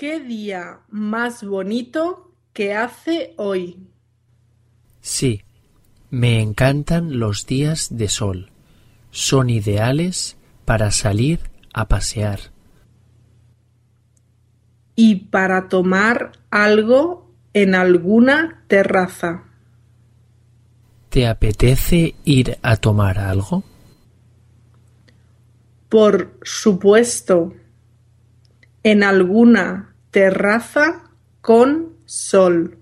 ¡Qué día más bonito que hace hoy! Sí, me encantan los días de sol. Son ideales para salir a pasear. Y para tomar algo en alguna terraza. ¿Te apetece ir a tomar algo? Por supuesto. En alguna terraza con sol.